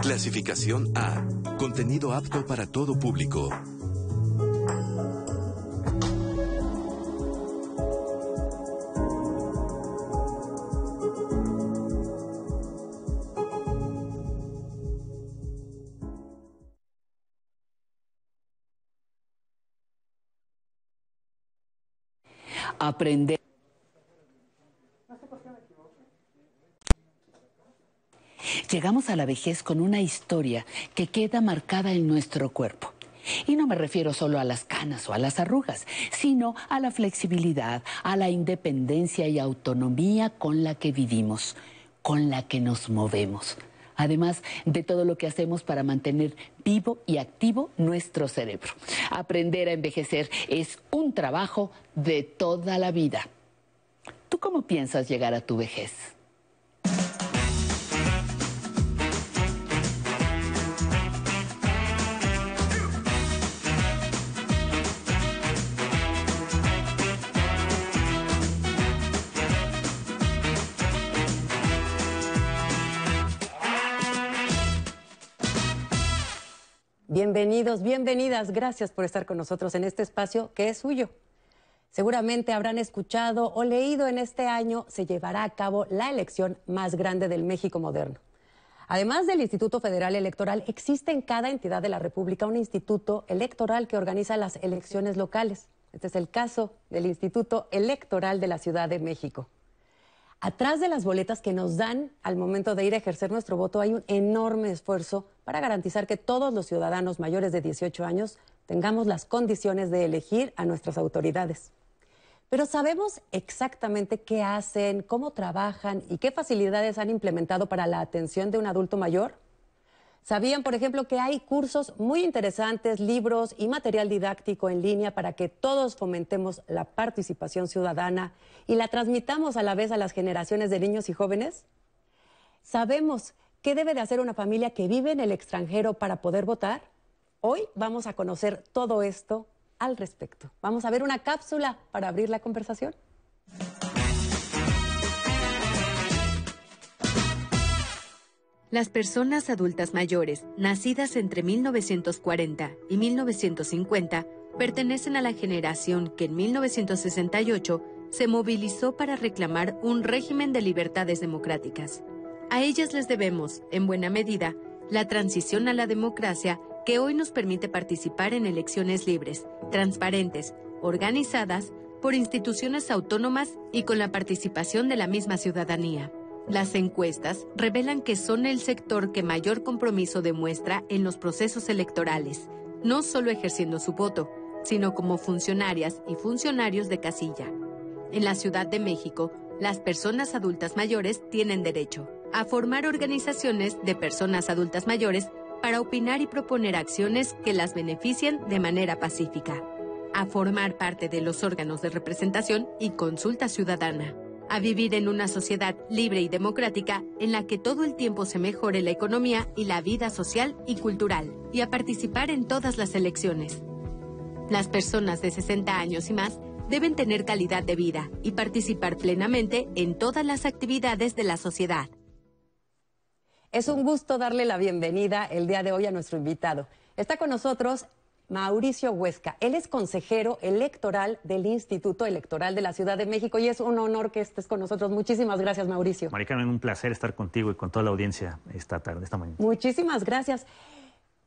Clasificación A. Contenido apto para todo público. aprender. Llegamos a la vejez con una historia que queda marcada en nuestro cuerpo. Y no me refiero solo a las canas o a las arrugas, sino a la flexibilidad, a la independencia y autonomía con la que vivimos, con la que nos movemos. Además de todo lo que hacemos para mantener vivo y activo nuestro cerebro. Aprender a envejecer es un trabajo de toda la vida. ¿Tú cómo piensas llegar a tu vejez? Bienvenidos, bienvenidas. Gracias por estar con nosotros en este espacio que es suyo. Seguramente habrán escuchado o leído en este año se llevará a cabo la elección más grande del México moderno. Además del Instituto Federal Electoral, existe en cada entidad de la República un instituto electoral que organiza las elecciones locales. Este es el caso del Instituto Electoral de la Ciudad de México. Atrás de las boletas que nos dan al momento de ir a ejercer nuestro voto hay un enorme esfuerzo para garantizar que todos los ciudadanos mayores de 18 años tengamos las condiciones de elegir a nuestras autoridades. Pero ¿sabemos exactamente qué hacen, cómo trabajan y qué facilidades han implementado para la atención de un adulto mayor? ¿Sabían, por ejemplo, que hay cursos muy interesantes, libros y material didáctico en línea para que todos fomentemos la participación ciudadana y la transmitamos a la vez a las generaciones de niños y jóvenes? ¿Sabemos qué debe de hacer una familia que vive en el extranjero para poder votar? Hoy vamos a conocer todo esto al respecto. Vamos a ver una cápsula para abrir la conversación. Las personas adultas mayores, nacidas entre 1940 y 1950, pertenecen a la generación que en 1968 se movilizó para reclamar un régimen de libertades democráticas. A ellas les debemos, en buena medida, la transición a la democracia que hoy nos permite participar en elecciones libres, transparentes, organizadas por instituciones autónomas y con la participación de la misma ciudadanía. Las encuestas revelan que son el sector que mayor compromiso demuestra en los procesos electorales, no solo ejerciendo su voto, sino como funcionarias y funcionarios de casilla. En la Ciudad de México, las personas adultas mayores tienen derecho a formar organizaciones de personas adultas mayores para opinar y proponer acciones que las beneficien de manera pacífica, a formar parte de los órganos de representación y consulta ciudadana a vivir en una sociedad libre y democrática en la que todo el tiempo se mejore la economía y la vida social y cultural, y a participar en todas las elecciones. Las personas de 60 años y más deben tener calidad de vida y participar plenamente en todas las actividades de la sociedad. Es un gusto darle la bienvenida el día de hoy a nuestro invitado. Está con nosotros Mauricio Huesca. Él es consejero electoral del Instituto Electoral de la Ciudad de México y es un honor que estés con nosotros. Muchísimas gracias, Mauricio. Maricarmen, un placer estar contigo y con toda la audiencia esta tarde, esta mañana. Muchísimas gracias.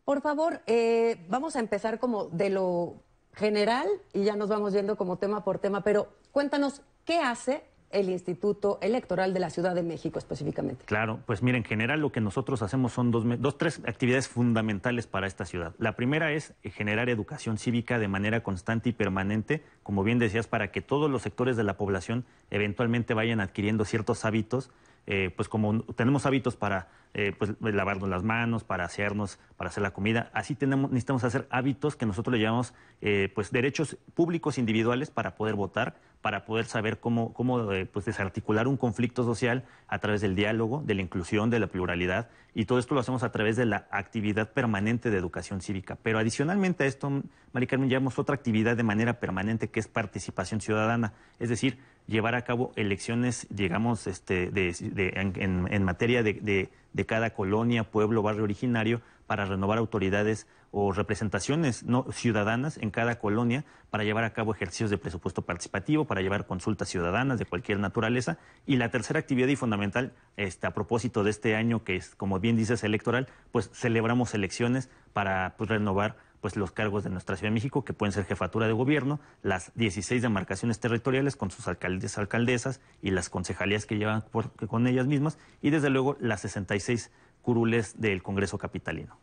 Por favor, eh, vamos a empezar como de lo general y ya nos vamos yendo como tema por tema, pero cuéntanos, ¿qué hace el Instituto Electoral de la Ciudad de México específicamente. Claro, pues mira, en general lo que nosotros hacemos son dos, dos, tres actividades fundamentales para esta ciudad. La primera es generar educación cívica de manera constante y permanente, como bien decías, para que todos los sectores de la población eventualmente vayan adquiriendo ciertos hábitos eh, pues como tenemos hábitos para eh, pues, lavarnos las manos, para hacernos, para hacer la comida, así tenemos, necesitamos hacer hábitos que nosotros le llamamos eh, pues derechos públicos individuales para poder votar, para poder saber cómo, cómo pues desarticular un conflicto social a través del diálogo, de la inclusión, de la pluralidad, y todo esto lo hacemos a través de la actividad permanente de educación cívica. Pero adicionalmente a esto, Mari Carmen, llevamos otra actividad de manera permanente que es participación ciudadana, es decir, llevar a cabo elecciones, digamos, este, de, en, materia de, de cada colonia, pueblo, barrio originario para renovar autoridades o representaciones no ciudadanas en cada colonia para llevar a cabo ejercicios de presupuesto participativo, para llevar consultas ciudadanas de cualquier naturaleza. Y la tercera actividad y fundamental, este, a propósito de este año que es, como bien dices, electoral, pues celebramos elecciones para pues, renovar pues los cargos de nuestra Ciudad de México, que pueden ser jefatura de gobierno, las 16 demarcaciones territoriales con sus alcaldes, alcaldesas y las concejalías que llevan con ellas mismas, y desde luego las 66 curules del Congreso Capitalino.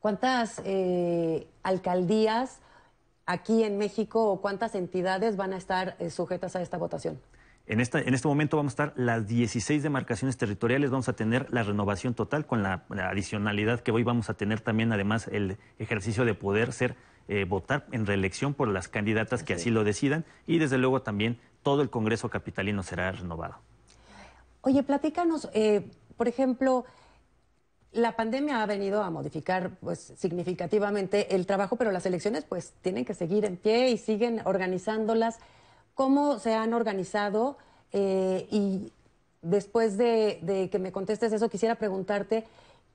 ¿Cuántas eh, alcaldías aquí en México o cuántas entidades van a estar eh, sujetas a esta votación? En, esta, en este momento vamos a estar las 16 demarcaciones territoriales, vamos a tener la renovación total con la, adicionalidad que hoy vamos a tener también, además, el ejercicio de poder ser, eh, votar en reelección por las candidatas que así lo decidan y desde luego también todo el Congreso Capitalino será renovado. Oye, platícanos, por ejemplo, la pandemia ha venido a modificar pues significativamente el trabajo, pero las elecciones pues tienen que seguir en pie y siguen organizándolas. ¿Cómo se han organizado? Eh, y después de, que me contestes eso, quisiera preguntarte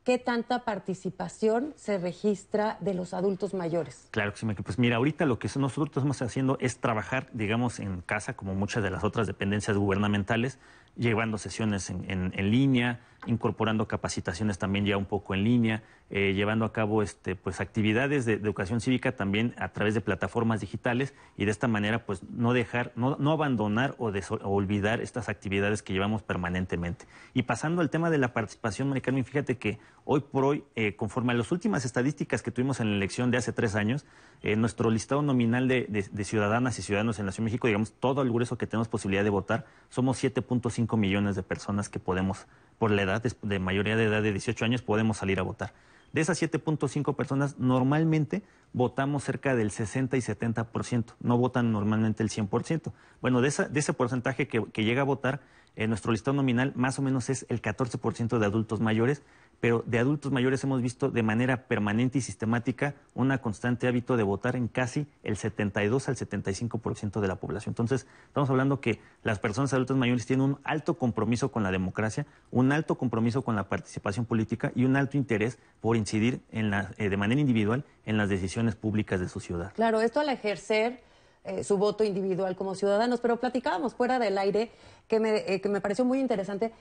qué tanta participación se registra de los adultos mayores. Claro que sí, pues mira, ahorita lo que nosotros estamos haciendo es trabajar, digamos, en casa, como muchas de las otras dependencias gubernamentales, llevando sesiones en, en, línea, incorporando capacitaciones también ya un poco en línea, eh, llevando a cabo este, pues, actividades de, educación cívica también a través de plataformas digitales y de esta manera pues no dejar, no, no abandonar o, olvidar estas actividades que llevamos permanentemente. Y pasando al tema de la participación, Maricarmen, fíjate que hoy por hoy, eh, conforme a las últimas estadísticas que tuvimos en la elección de hace tres años, eh, nuestro listado nominal de, de, ciudadanas y ciudadanos en la Ciudad de México, digamos, todo el grueso que tenemos posibilidad de votar, somos 7.5 millones de personas que podemos, por la edad, de mayoría de edad de 18 años, podemos salir a votar. De esas 7.5 personas, normalmente votamos cerca del 60 y 70%, no votan normalmente el 100%. Bueno, de, ese porcentaje que, llega a votar, en nuestro listado nominal más o menos es el 14% de adultos mayores, pero de adultos mayores hemos visto de manera permanente y sistemática una constante hábito de votar en casi el 72 al 75% de la población. Entonces, estamos hablando que las personas adultas mayores tienen un alto compromiso con la democracia, un alto compromiso con la participación política y un alto interés por incidir en la, eh, de manera individual en las decisiones públicas de su ciudad. Claro, esto al ejercer eh, su voto individual como ciudadanos, pero platicábamos fuera del aire que me, eh, que me pareció muy interesante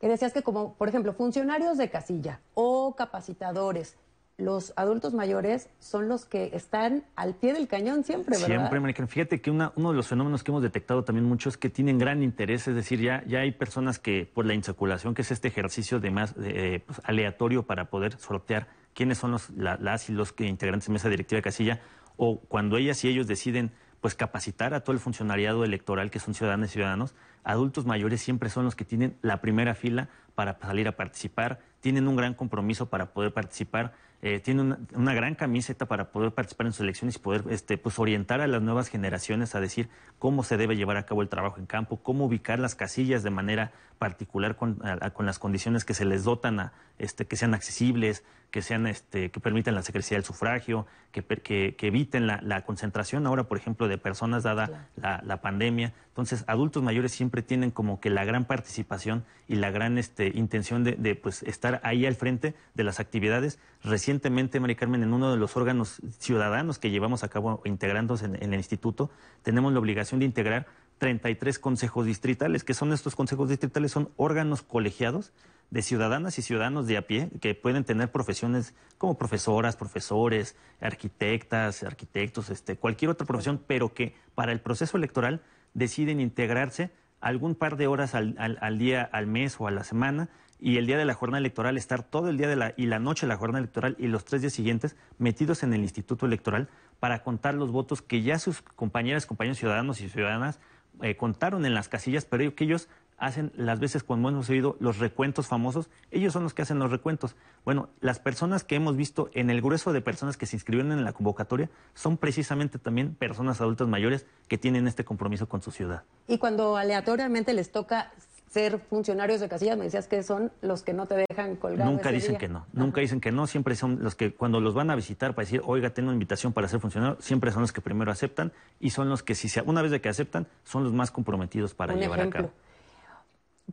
que decías que como, por ejemplo, funcionarios de casilla o capacitadores, los adultos mayores son los que están al pie del cañón siempre, ¿verdad? Siempre, Fíjate que uno de los fenómenos que hemos detectado también mucho es que tienen gran interés, es decir, ya, ya hay personas que por la insaculación, que es este ejercicio de más eh, pues, aleatorio para poder sortear quiénes son los, las y los integrantes de mesa directiva de casilla, o cuando ellas y ellos deciden pues capacitar a todo el funcionariado electoral que son ciudadanos y ciudadanos, adultos mayores siempre son los que tienen la primera fila para salir a participar, tienen un gran compromiso para poder participar, eh, tienen una, gran camiseta para poder participar en sus elecciones y poder este, pues, orientar a las nuevas generaciones a decir cómo se debe llevar a cabo el trabajo en campo, cómo ubicar las casillas de manera particular con, las condiciones que se les dotan a este, que sean accesibles, que sean este, que permitan la secrecía del sufragio, que, que, eviten la, concentración ahora, por ejemplo, de personas dada la, pandemia. Entonces, adultos mayores siempre tienen como que la gran participación y la gran este, intención de, pues, estar ahí al frente de las actividades. Recientemente, María Carmen, en uno de los órganos ciudadanos que llevamos a cabo integrándose en el instituto, tenemos la obligación de integrar 33 consejos distritales. ¿Qué son estos consejos distritales? Son órganos colegiados de ciudadanas y ciudadanos de a pie que pueden tener profesiones como profesoras, profesores, arquitectas, arquitectos, este, cualquier otra profesión, pero que para el proceso electoral deciden integrarse algún par de horas al, al, día, al mes o a la semana y el día de la jornada electoral estar todo el día de la, y la noche de la jornada electoral y los tres días siguientes metidos en el instituto electoral para contar los votos que ya sus compañeras, compañeros ciudadanos y ciudadanas eh, contaron en las casillas, pero que ellos hacen las veces cuando hemos oído los recuentos famosos, ellos son los que hacen los recuentos. Bueno, las personas que hemos visto en el grueso de personas que se inscribieron en la convocatoria son precisamente también personas adultas mayores que tienen este compromiso con su ciudad. Y cuando aleatoriamente les toca ser funcionarios de casillas, me decías que son los que no te dejan colgar. Nunca dicen que no, nunca dicen que no, siempre son los que cuando los van a visitar para decir, oiga, tengo una invitación para ser funcionario, siempre son los que primero aceptan y son los que, si una vez de que aceptan, son los más comprometidos para llevar a cabo.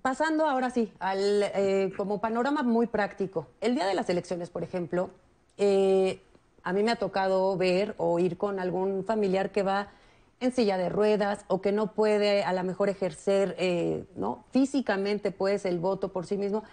pasando ahora sí al eh, como panorama muy práctico. El día de las elecciones, por ejemplo, eh, a mí me ha tocado ver o ir con algún familiar que va en silla de ruedas o que no puede a lo mejor ejercer eh, ¿no? físicamente pues el voto por sí mismo.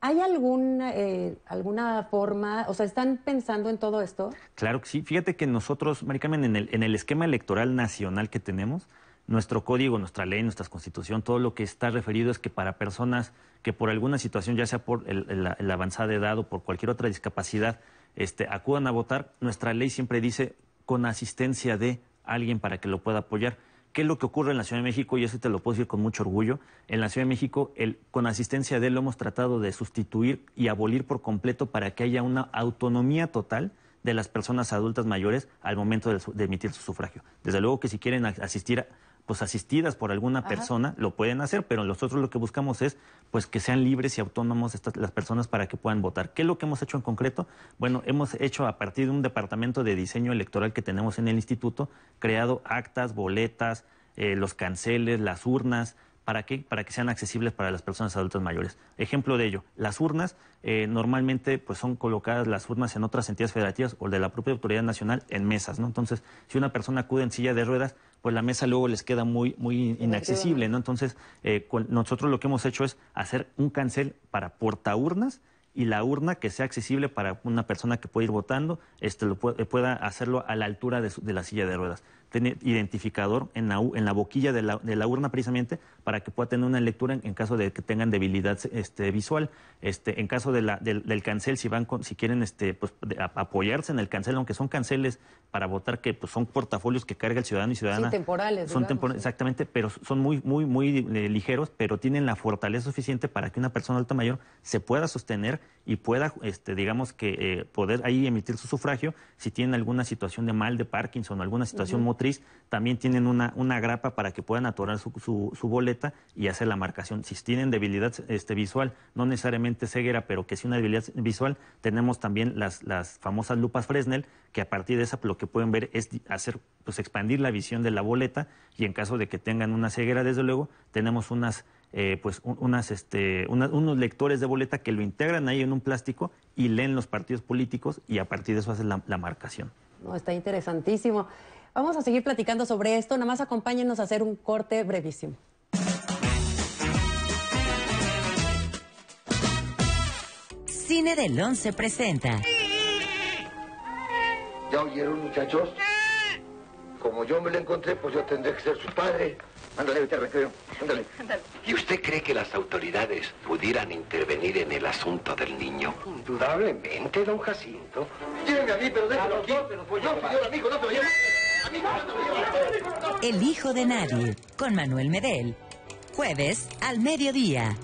¿Hay alguna, eh, alguna forma, o sea, están pensando en todo esto? Claro que sí. Fíjate que nosotros, Maricarmen, en el, en el esquema electoral nacional que tenemos, nuestro código, nuestra ley, nuestra constitución, todo lo que está referido es que para personas que por alguna situación, ya sea por el, la, avanzada edad o por cualquier otra discapacidad, este, acudan a votar, nuestra ley siempre dice con asistencia de alguien para que lo pueda apoyar. ¿Qué es lo que ocurre en la Ciudad de México? Y eso te lo puedo decir con mucho orgullo. En la Ciudad de México, con asistencia de él, lo hemos tratado de sustituir y abolir por completo para que haya una autonomía total de las personas adultas mayores al momento de, de emitir su sufragio. Desde luego que si quieren asistir pues asistidas por alguna persona, lo pueden hacer, pero nosotros lo que buscamos es pues que sean libres y autónomos estas, las personas para que puedan votar. ¿Qué es lo que hemos hecho en concreto? Bueno, hemos hecho a partir de un departamento de diseño electoral que tenemos en el instituto, creado actas, boletas, eh, los canceles, las urnas, ¿Para qué? Para que sean accesibles para las personas adultas mayores. Ejemplo de ello, las urnas eh, normalmente pues son colocadas las urnas en otras entidades federativas o de la propia autoridad nacional en mesas, ¿no? Entonces, si una persona acude en silla de ruedas, pues la mesa luego les queda muy, muy inaccesible, ¿no? Entonces, eh, nosotros lo que hemos hecho es hacer un cancel para portaurnas y la urna que sea accesible para una persona que pueda ir votando, este, lo pueda hacerlo a la altura de la silla de ruedas identificador en la, en la boquilla de la, de la, urna precisamente para que pueda tener una lectura en, caso de que tengan debilidad este, visual. Este, en caso de la, del, cancel, si van si quieren este, pues, apoyarse en el cancel, aunque son canceles para votar que pues, son portafolios que carga el ciudadano y ciudadana. Sí, temporales. Son temporales, exactamente, pero son muy, muy, muy eh, ligeros, pero tienen la fortaleza suficiente para que una persona alta mayor se pueda sostener y pueda, este, digamos que, eh, poder ahí emitir su sufragio si tienen alguna situación de mal de Parkinson o alguna situación también tienen una, una grapa para que puedan atorar su, su, boleta y hacer la marcación. Si tienen debilidad este, visual, no necesariamente ceguera, pero que si una debilidad visual, tenemos también las, las famosas lupas Fresnel, que a partir de esa lo que pueden ver es hacer, pues expandir la visión de la boleta y en caso de que tengan una ceguera, desde luego, tenemos unas eh, pues unas, este, unos lectores de boleta que lo integran ahí en un plástico y leen los partidos políticos y a partir de eso hacen la, la marcación. No, está interesantísimo. Vamos a seguir platicando sobre esto, nada más acompáñenos a hacer un corte brevísimo. Cine del 11 presenta. ¿Ya oyeron, muchachos? Como yo me lo encontré, pues yo tendré que ser su padre. Ándale, vete recreo. Ándale. ¿Y usted cree que las autoridades pudieran intervenir en el asunto del niño? Indudablemente, don Jacinto. Llévenme a mí, pero déjelo aquí. No, señor amigo, no te lo lleves. El hijo de nadie, con Manuel Medel. Jueves al mediodía.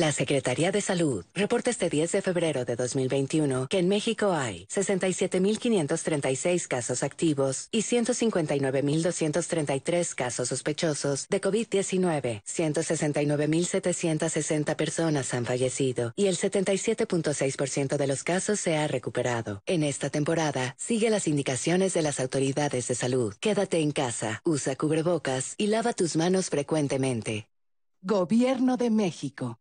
La Secretaría de Salud reporta este 10 de febrero de 2021 que en México hay 67.536 casos activos y 159.233 casos sospechosos de COVID-19. 169.760 personas han fallecido y el 77.6% de los casos se ha recuperado. En esta temporada, sigue las indicaciones de las autoridades de salud. Quédate en casa, usa cubrebocas y lava tus manos frecuentemente. Gobierno de México.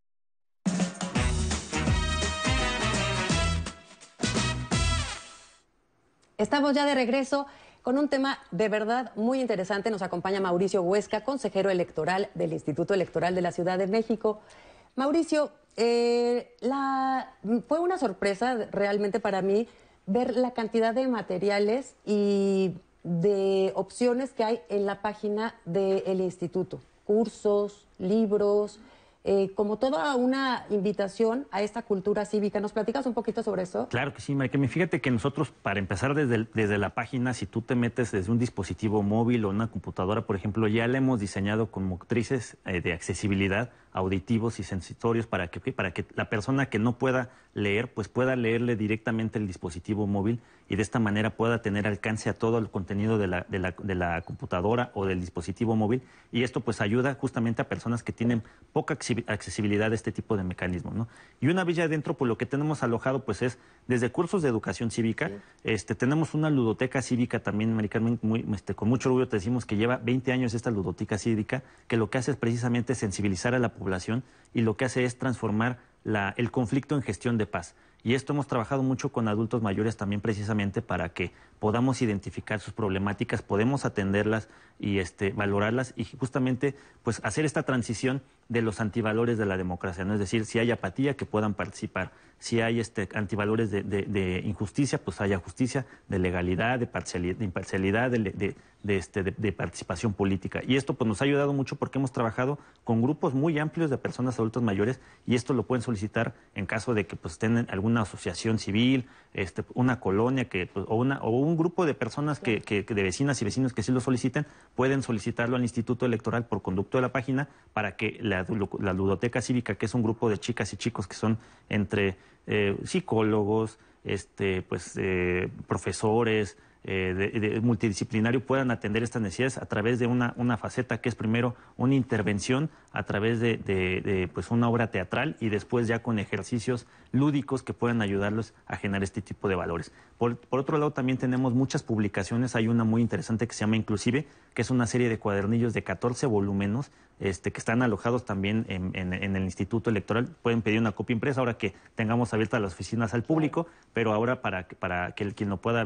Estamos ya de regreso con un tema de verdad muy interesante. Nos acompaña Mauricio Huesca, consejero electoral del Instituto Electoral de la Ciudad de México. Mauricio, eh, fue una sorpresa realmente para mí ver la cantidad de materiales y de opciones que hay en la página del instituto. Cursos, libros, eh, como toda una invitación a esta cultura cívica. ¿Nos platicas un poquito sobre eso? Claro que sí, me Fíjate que nosotros, para empezar desde, desde la página, si tú te metes desde un dispositivo móvil o una computadora, por ejemplo, ya la hemos diseñado con motrices eh, de accesibilidad, auditivos y sensitorios para que, para que la persona que no pueda leer, pues pueda leerle directamente el dispositivo móvil y de esta manera pueda tener alcance a todo el contenido de la, de la, de la computadora o del dispositivo móvil y esto pues ayuda justamente a personas que tienen poca accesibilidad a este tipo de mecanismos. ¿no? Y una vez ya adentro, pues lo que tenemos alojado pues es desde cursos de educación cívica, este, tenemos una ludoteca cívica también, Maricarmen, muy, este, con mucho orgullo te decimos que lleva 20 años esta ludoteca cívica, que lo que hace es precisamente sensibilizar a la población y lo que hace es transformar la, el conflicto en gestión de paz. Y esto hemos trabajado mucho con adultos mayores también precisamente para que podamos identificar sus problemáticas, podemos atenderlas y este, valorarlas y justamente pues hacer esta transición de los antivalores de la democracia, ¿no? Es decir, si hay apatía, que puedan participar. Si hay este, antivalores de, injusticia, pues haya justicia, de legalidad, de, de imparcialidad, de, este, de, participación política. Y esto pues, nos ha ayudado mucho porque hemos trabajado con grupos muy amplios de personas adultos mayores y esto lo pueden solicitar en caso de que pues, estén alguna asociación civil, este, una colonia que, pues, o, una, o un grupo de personas que, que, de vecinas y vecinos que sí lo soliciten, pueden solicitarlo al Instituto Electoral por conducto de la página para que la, la ludoteca cívica, que es un grupo de chicas y chicos que son entre eh, psicólogos, este, pues, eh, profesores, eh, multidisciplinario puedan atender estas necesidades a través de una, una faceta que es primero una intervención a través de, de, pues una obra teatral y después ya con ejercicios lúdicos que puedan ayudarlos a generar este tipo de valores. Por, otro lado, también tenemos muchas publicaciones. Hay una muy interesante que se llama Inclusive, que es una serie de cuadernillos de 14 volúmenes este, que están alojados también en, el Instituto Electoral. Pueden pedir una copia impresa ahora que tengamos abiertas las oficinas al público, pero ahora para, para que quien lo pueda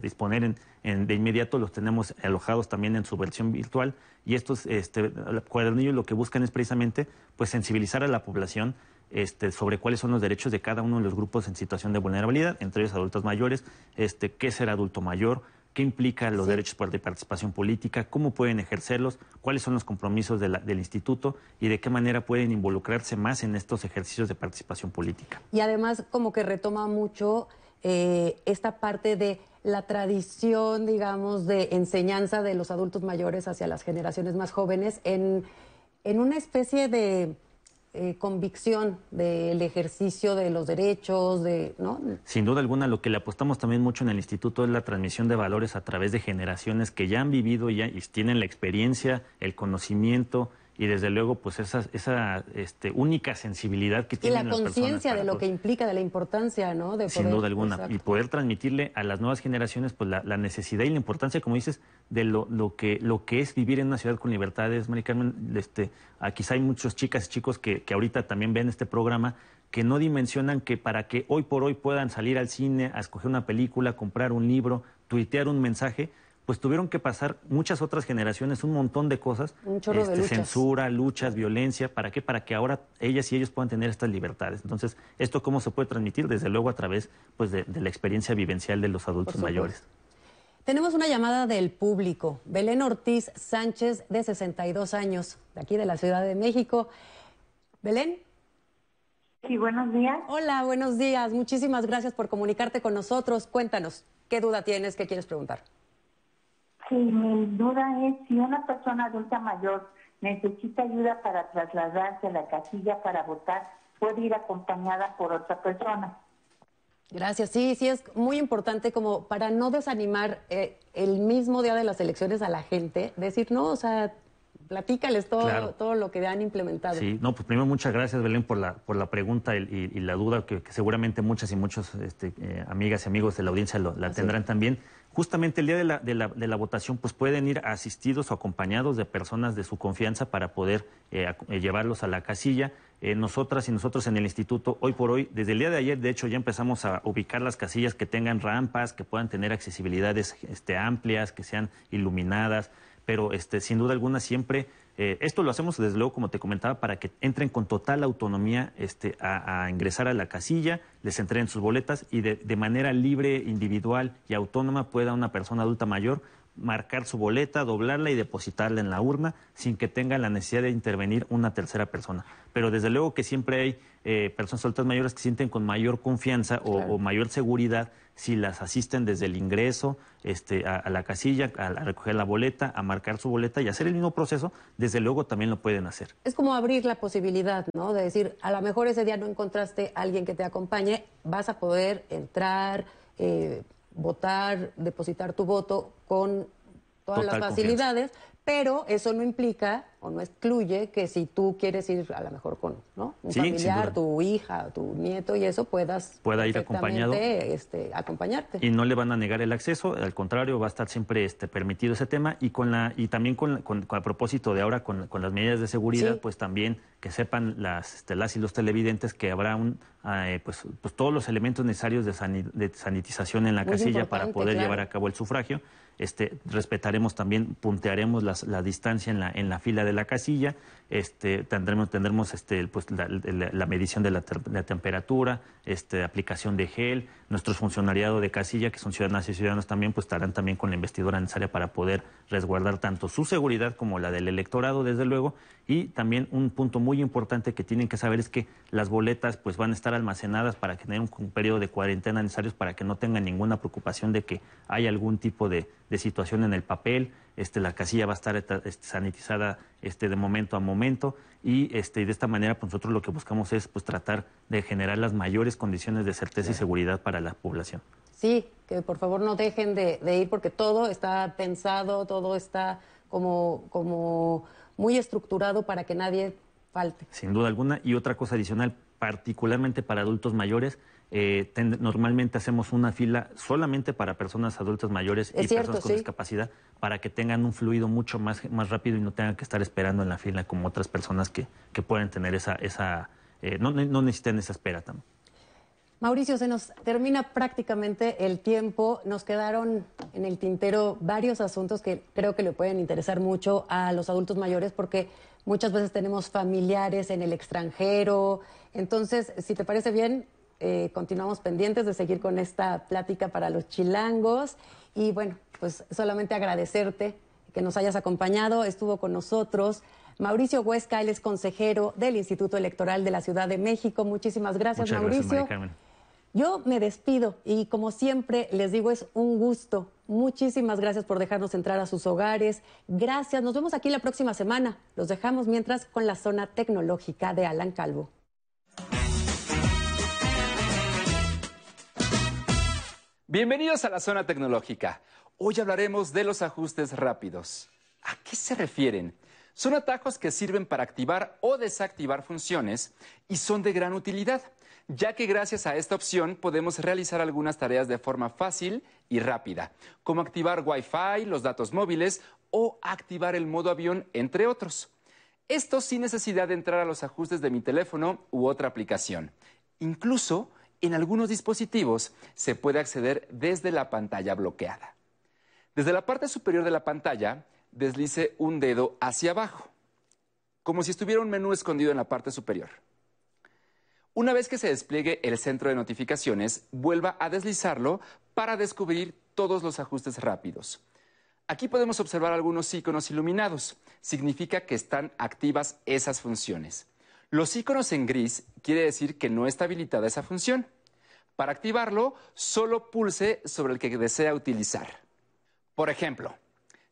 disponer de inmediato los tenemos alojados también en su versión virtual. Y estos este, cuadernillos lo que buscan es precisamente pues, sensibilizar a la población este, sobre cuáles son los derechos de cada uno de los grupos en situación de vulnerabilidad, entre ellos adultos mayores, este, qué es ser adulto mayor, qué implica los derechos de participación política, cómo pueden ejercerlos, cuáles son los compromisos del instituto y de qué manera pueden involucrarse más en estos ejercicios de participación política. Y además como que retoma mucho eh, esta parte de la tradición, digamos, de enseñanza de los adultos mayores hacia las generaciones más jóvenes en, en una especie de eh, convicción del ejercicio de los derechos, de, ¿no? Sin duda alguna, lo que le apostamos también mucho en el instituto es la transmisión de valores a través de generaciones que ya han vivido y, ya, y tienen la experiencia, el conocimiento y desde luego pues esa, esa este, única sensibilidad que tienen Y la conciencia de lo que implica, de la importancia, ¿no? De Sin duda alguna. Y poder transmitirle a las nuevas generaciones pues la, necesidad y la importancia, como dices, de lo, lo, que, lo que es vivir en una ciudad con libertades. Mari Carmen, este, quizá hay muchos chicas y chicos que, que ahorita también ven este programa que no dimensionan que para que hoy por hoy puedan salir al cine, a escoger una película, comprar un libro, tuitear un mensaje, pues tuvieron que pasar muchas otras generaciones, un montón de cosas, un chorro de este, censura, luchas, violencia, ¿para qué? Para que ahora ellas y ellos puedan tener estas libertades. Entonces, ¿esto cómo se puede transmitir? Desde luego a través pues, de, la experiencia vivencial de los adultos mayores. Tenemos una llamada del público. Belén Ortiz Sánchez, de 62 años, de aquí de la Ciudad de México. Belén. Sí, buenos días. Hola, buenos días. Muchísimas gracias por comunicarte con nosotros. Cuéntanos, ¿qué duda tienes? ¿Qué quieres preguntar? Sí, mi duda es si una persona adulta mayor necesita ayuda para trasladarse a la casilla para votar, puede ir acompañada por otra persona. Gracias. Sí, sí, es muy importante como para no desanimar eh, el mismo día de las elecciones a la gente, decir, no, o sea, platícales todo, todo lo que han implementado. Sí, no, pues primero muchas gracias, Belén, por la, por la pregunta y, la duda que, seguramente muchas y muchos este, eh, amigas y amigos de la audiencia la tendrán también. Justamente el día de la, de, la, de la, votación, pues pueden ir asistidos o acompañados de personas de su confianza para poder eh, eh, llevarlos a la casilla. nosotras y nosotros en el instituto, hoy por hoy, desde el día de ayer, de hecho, ya empezamos a ubicar las casillas que tengan rampas, que puedan tener accesibilidades este, amplias, que sean iluminadas pero este, sin duda alguna siempre eh, esto lo hacemos desde luego, como te comentaba, para que entren con total autonomía este, a, ingresar a la casilla, les entreguen sus boletas y de, de, manera libre, individual y autónoma pueda una persona adulta mayor marcar su boleta, doblarla y depositarla en la urna sin que tenga la necesidad de intervenir una tercera persona. Pero desde luego que siempre hay eh, personas adultas mayores que sienten con mayor confianza o, mayor seguridad si las asisten desde el ingreso este, a, la casilla, a, recoger la boleta, a marcar su boleta y hacer el mismo proceso, desde luego también lo pueden hacer. Es como abrir la posibilidad, ¿no? De decir, a lo mejor ese día no encontraste a alguien que te acompañe, vas a poder entrar. Eh, votar, depositar tu voto con todas las facilidades, pero eso no implica o no excluye que si tú quieres ir a lo mejor con ¿no? un Sí, familiar, tu hija, tu nieto y eso puedas Pueda ir acompañado. este, acompañarte. y no le van a negar el acceso, al contrario, va a estar siempre este, permitido ese tema y con la y también con, con- con- a propósito de ahora con, con las medidas de seguridad, Sí. pues también que sepan las, este, las y los televidentes que habrá un eh, pues, pues todos los elementos necesarios de, de sanitización en la Muy casilla para poder claro. llevar a cabo el sufragio. Este, respetaremos también, puntearemos las- la distancia en la, en la fila de la casilla, este, tendremos, tendremos este, pues, la, medición de la, la temperatura, este, aplicación de gel, nuestros funcionariado de casilla, que son ciudadanas y ciudadanos también, pues estarán también con la investidura necesaria para poder resguardar tanto su seguridad como la del electorado, desde luego, y también un punto muy importante que tienen que saber es que las boletas pues van a estar almacenadas para tener un, periodo de cuarentena necesarios para que no tengan ninguna preocupación de que hay algún tipo de situación en el papel. Este, la casilla va a estar este, sanitizada este, de momento a momento y, este, y de esta manera pues, nosotros lo que buscamos es pues, tratar de generar las mayores condiciones de certeza y seguridad para la población. Sí, que por favor no dejen de, de ir porque todo está pensado, todo está como, como muy estructurado para que nadie falte. Sin duda alguna. Y otra cosa adicional, particularmente para adultos mayores, eh, ten- normalmente hacemos una fila solamente para personas adultas mayores Es y cierto, personas con sí. discapacidad para que tengan un fluido mucho más, más rápido y no tengan que estar esperando en la fila como otras personas que, que pueden tener esa, esa eh, no, no necesitan esa espera también. Mauricio, se nos termina prácticamente el tiempo. Nos quedaron en el tintero varios asuntos que creo que le pueden interesar mucho a los adultos mayores porque muchas veces tenemos familiares en el extranjero. Entonces, si te parece bien, eh, continuamos pendientes de seguir con esta plática para los chilangos. Y bueno, pues solamente agradecerte que nos hayas acompañado. Estuvo con nosotros. Mauricio Huesca, él es consejero del Instituto Electoral de la Ciudad de México. Muchísimas gracias, Muchas Mauricio. gracias. Yo me despido y como siempre les digo es un gusto. Muchísimas gracias por dejarnos entrar a sus hogares. Gracias. Nos vemos aquí la próxima semana. Los dejamos mientras con la zona tecnológica de Alan Calvo. Bienvenidos a la zona tecnológica. Hoy hablaremos de los ajustes rápidos. ¿A qué se refieren? Son atajos que sirven para activar o desactivar funciones y son de gran utilidad, ya que gracias a esta opción podemos realizar algunas tareas de forma fácil y rápida, como activar Wi-Fi, los datos móviles o activar el modo avión, entre otros. Esto sin necesidad de entrar a los ajustes de mi teléfono u otra aplicación. Incluso en algunos dispositivos se puede acceder desde la pantalla bloqueada. Desde la parte superior de la pantalla, deslice un dedo hacia abajo, como si estuviera un menú escondido en la parte superior. Una vez que se despliegue el centro de notificaciones, vuelva a deslizarlo para descubrir todos los ajustes rápidos. Aquí podemos observar algunos iconos iluminados. Significa que están activas esas funciones. Los iconos en gris quiere decir que no está habilitada esa función. Para activarlo, solo pulse sobre el que desea utilizar. Por ejemplo,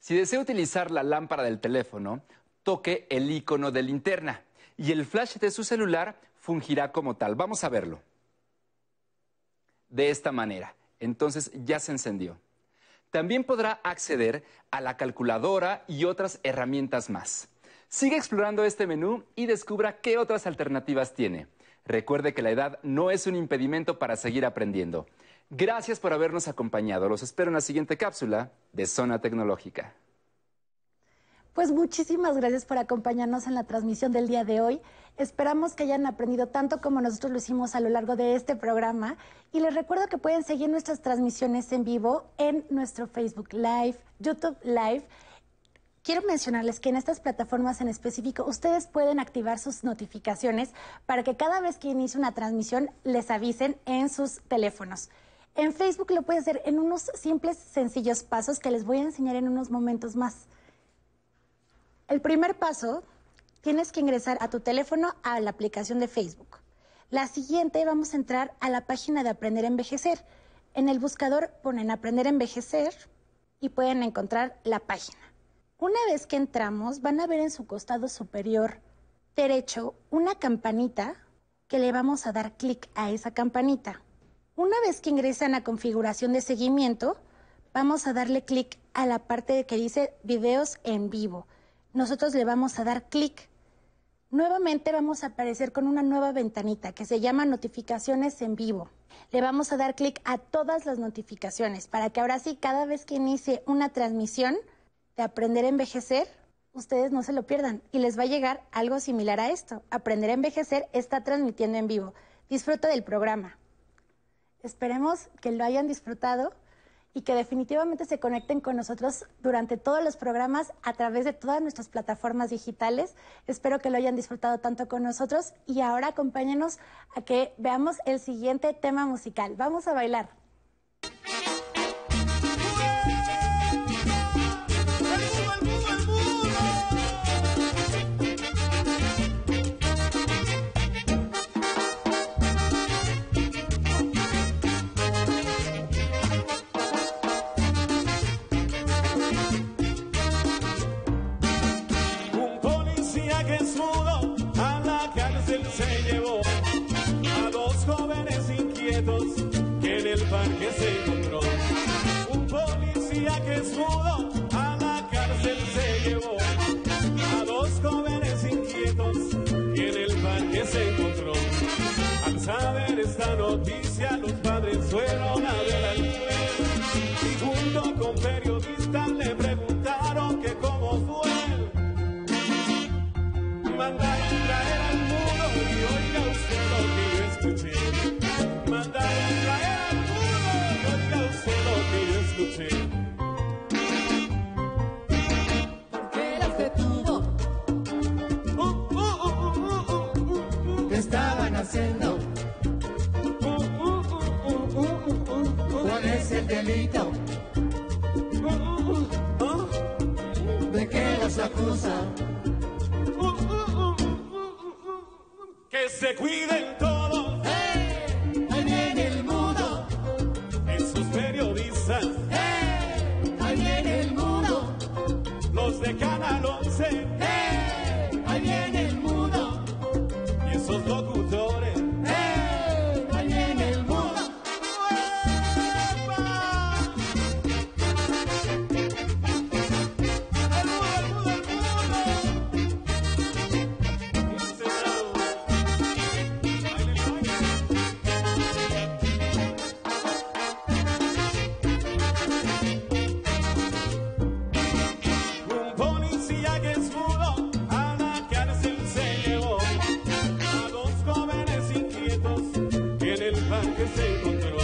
si desea utilizar la lámpara del teléfono, toque el icono de linterna y el flash de su celular fungirá como tal. Vamos a verlo. De esta manera. Entonces ya se encendió. También podrá acceder a la calculadora y otras herramientas más. Siga explorando este menú y descubra qué otras alternativas tiene. Recuerde que la edad no es un impedimento para seguir aprendiendo. Gracias por habernos acompañado. Los espero en la siguiente cápsula de Zona Tecnológica. Pues muchísimas gracias por acompañarnos en la transmisión del día de hoy. Esperamos que hayan aprendido tanto como nosotros lo hicimos a lo largo de este programa. Y les recuerdo que pueden seguir nuestras transmisiones en vivo en nuestro Facebook Live, YouTube Live. Quiero mencionarles que en estas plataformas en específico ustedes pueden activar sus notificaciones para que cada vez que inicie una transmisión les avisen en sus teléfonos. En Facebook lo puedes hacer en unos simples, sencillos pasos que les voy a enseñar en unos momentos más. El primer paso, tienes que ingresar a tu teléfono a la aplicación de Facebook. La siguiente, vamos a entrar a la página de Aprender a Envejecer. En el buscador ponen Aprender a Envejecer y pueden encontrar la página. Una vez que entramos, van a ver en su costado superior derecho una campanita que le vamos a dar clic a esa campanita. Una vez que ingresan a configuración de seguimiento, vamos a darle clic a la parte que dice videos en vivo. Nosotros le vamos a dar clic. Nuevamente vamos a aparecer con una nueva ventanita que se llama notificaciones en vivo. Le vamos a dar clic a todas las notificaciones para que ahora sí, cada vez que inicie una transmisión de Aprender a Envejecer, ustedes no se lo pierdan y les va a llegar algo similar a esto. Aprender a Envejecer está transmitiendo en vivo. Disfruta del programa. Esperemos que lo hayan disfrutado y que definitivamente se conecten con nosotros durante todos los programas a través de todas nuestras plataformas digitales. Espero que lo hayan disfrutado tanto con nosotros y ahora acompáñenos a que veamos el siguiente tema musical. Vamos a bailar. noticia, los padres fueron a ver al y junto con periodistas le preguntaron que cómo fue. Mandaron traer al muro y oiga usted lo que yo escuché. Mandaron traer al muro y oiga usted lo que yo escuché. Uh, uh, uh, estaban haciendo el delito. ¿De qué las acusa? Que se cuiden todos. que se encontró.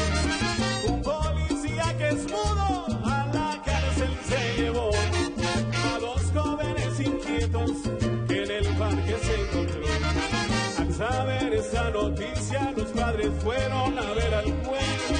Un policía que es mudo a la cárcel se llevó a dos jóvenes inquietos que en el parque se encontró. Al saber esa noticia, los padres fueron a ver al juez